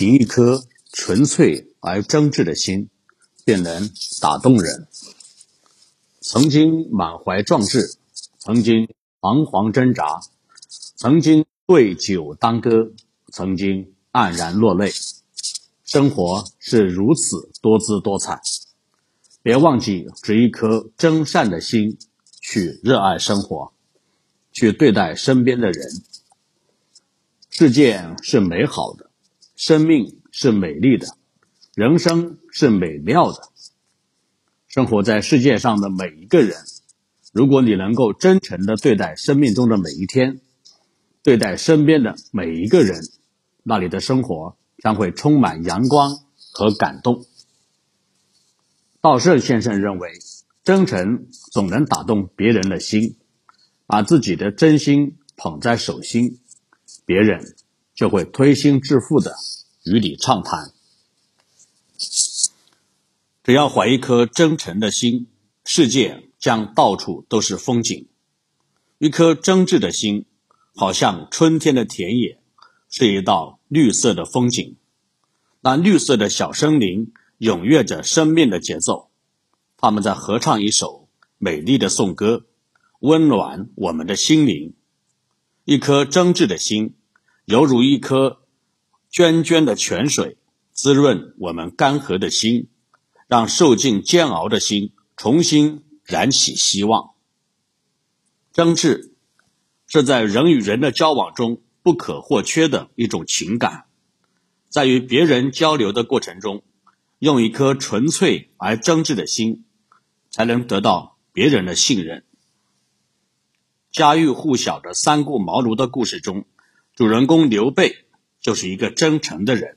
凭一颗纯粹而真挚的心，便能打动人。曾经满怀壮志，曾经彷徨挣扎，曾经对酒当歌，曾经黯然落泪。生活是如此多姿多彩，别忘记执一颗真善的心，去热爱生活，去对待身边的人。世界是美好的，生命是美丽的，人生是美妙的。生活在世界上的每一个人，如果你能够真诚的对待生命中的每一天，对待身边的每一个人，那你的生活将会充满阳光和感动。道圣先生认为，真诚总能打动别人的心，把自己的真心捧在手心。别人就会推心置腹的与你畅谈。只要怀一颗真诚的心，世界将到处都是风景。一颗真挚的心，好像春天的田野，是一道绿色的风景。那绿色的小森林，踊跃着生命的节奏，他们在合唱一首美丽的颂歌，温暖我们的心灵。一颗真挚的心。犹如一颗涓涓的泉水，滋润我们干涸的心，让受尽煎熬的心重新燃起希望。真挚是在人与人的交往中不可或缺的一种情感，在与别人交流的过程中，用一颗纯粹而真挚的心，才能得到别人的信任。家喻户晓的三顾茅庐的故事中。主人公刘备就是一个真诚的人。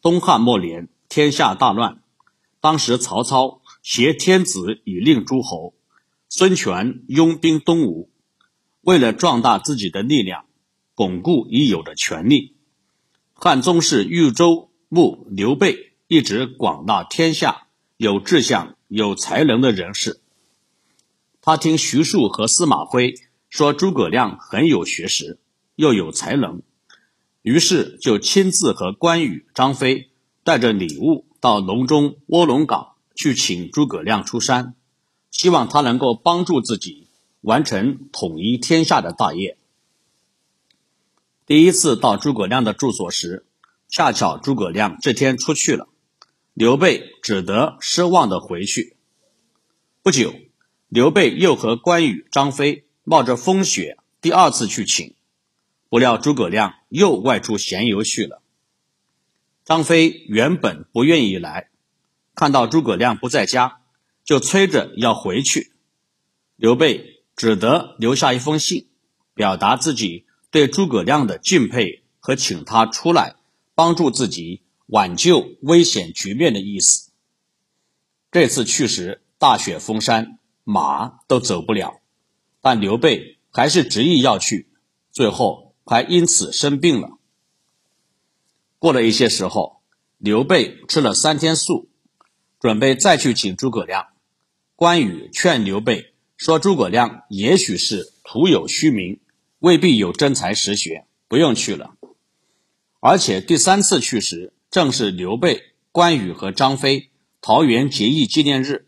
东汉末年，天下大乱，当时曹操挟天子以令诸侯，孙权拥兵东吴。为了壮大自己的力量，巩固已有的权力，汉宗室豫州牧刘备一直广纳天下有志向、有才能的人士。他听徐庶和司马徽说诸葛亮很有学识。又有才能，于是就亲自和关羽、张飞带着礼物到隆中卧龙岗去请诸葛亮出山，希望他能够帮助自己完成统一天下的大业。第一次到诸葛亮的住所时，恰巧诸葛亮这天出去了，刘备只得失望的回去。不久，刘备又和关羽、张飞冒着风雪第二次去请。不料诸葛亮又外出闲游去了。张飞原本不愿意来，看到诸葛亮不在家，就催着要回去。刘备只得留下一封信，表达自己对诸葛亮的敬佩和请他出来帮助自己挽救危险局面的意思。这次去时大雪封山，马都走不了，但刘备还是执意要去，最后。还因此生病了。过了一些时候，刘备吃了三天素，准备再去请诸葛亮。关羽劝刘备说：“诸葛亮也许是徒有虚名，未必有真才实学，不用去了。”而且第三次去时，正是刘备、关羽和张飞桃园结义纪念日。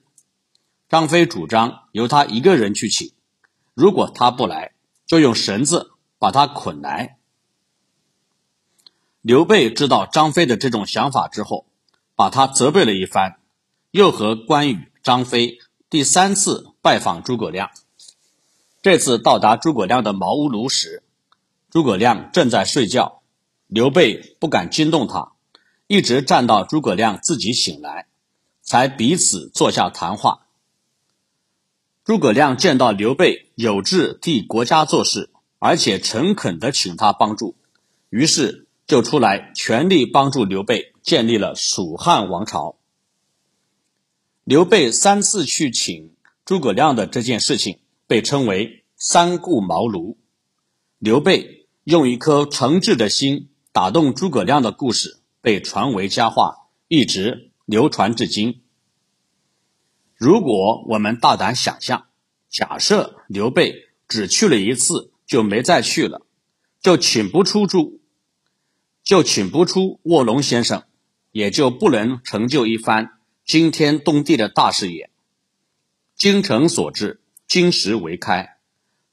张飞主张由他一个人去请，如果他不来，就用绳子。把他捆来。刘备知道张飞的这种想法之后，把他责备了一番，又和关羽、张飞第三次拜访诸葛亮。这次到达诸葛亮的茅屋庐时，诸葛亮正在睡觉，刘备不敢惊动他，一直站到诸葛亮自己醒来，才彼此坐下谈话。诸葛亮见到刘备有志替国家做事。而且诚恳地请他帮助，于是就出来全力帮助刘备建立了蜀汉王朝。刘备三次去请诸葛亮的这件事情被称为“三顾茅庐”。刘备用一颗诚挚的心打动诸葛亮的故事被传为佳话，一直流传至今。如果我们大胆想象，假设刘备只去了一次。就没再去了，就请不出诸就请不出卧龙先生，也就不能成就一番惊天动地的大事业。精诚所至，金石为开，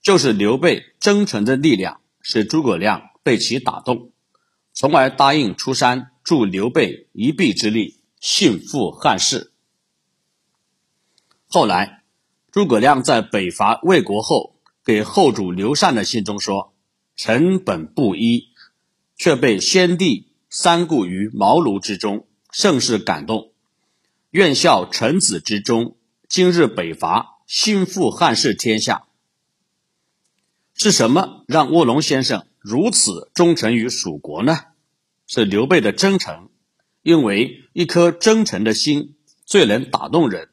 就是刘备真诚的力量，使诸葛亮被其打动，从而答应出山助刘备一臂之力，幸复汉室。后来，诸葛亮在北伐魏国后，给后主刘禅的信中说：“臣本布衣，却被先帝三顾于茅庐之中，甚是感动。愿效臣子之忠，今日北伐，兴复汉室天下。”是什么让卧龙先生如此忠诚于蜀国呢？是刘备的真诚，因为一颗真诚的心最能打动人。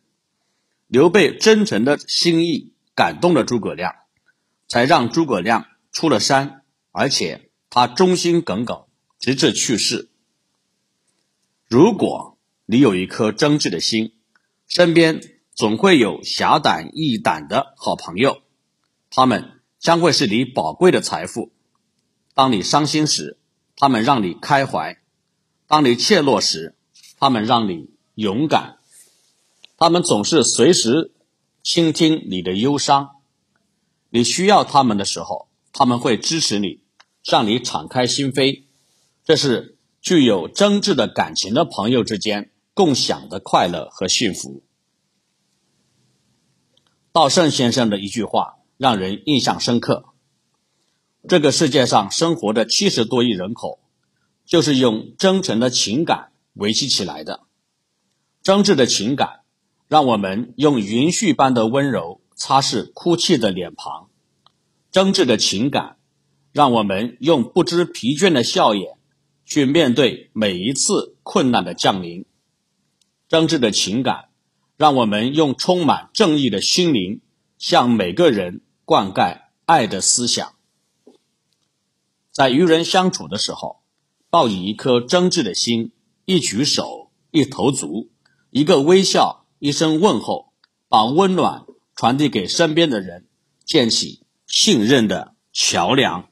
刘备真诚的心意感动了诸葛亮，才让诸葛亮出了山，而且他忠心耿耿，直至去世。如果你有一颗真挚的心，身边总会有侠胆义胆的好朋友，他们将会是你宝贵的财富。当你伤心时，他们让你开怀；当你怯懦时，他们让你勇敢。他们总是随时倾听你的忧伤，你需要他们的时候，他们会支持你，让你敞开心扉。这是具有真挚的感情的朋友之间共享的快乐和幸福。稻盛先生的一句话让人印象深刻：这个世界上生活的七十多亿人口，就是用真诚的情感维系起来的。真挚的情感。让我们用云絮般的温柔擦拭哭泣的脸庞，真挚的情感，让我们用不知疲倦的笑颜去面对每一次困难的降临。真挚的情感，让我们用充满正义的心灵向每个人灌溉爱的思想。在与人相处的时候，抱以一颗真挚的心，一举手，一投足，一个微笑。一声问候，把温暖传递给身边的人，建起信任的桥梁。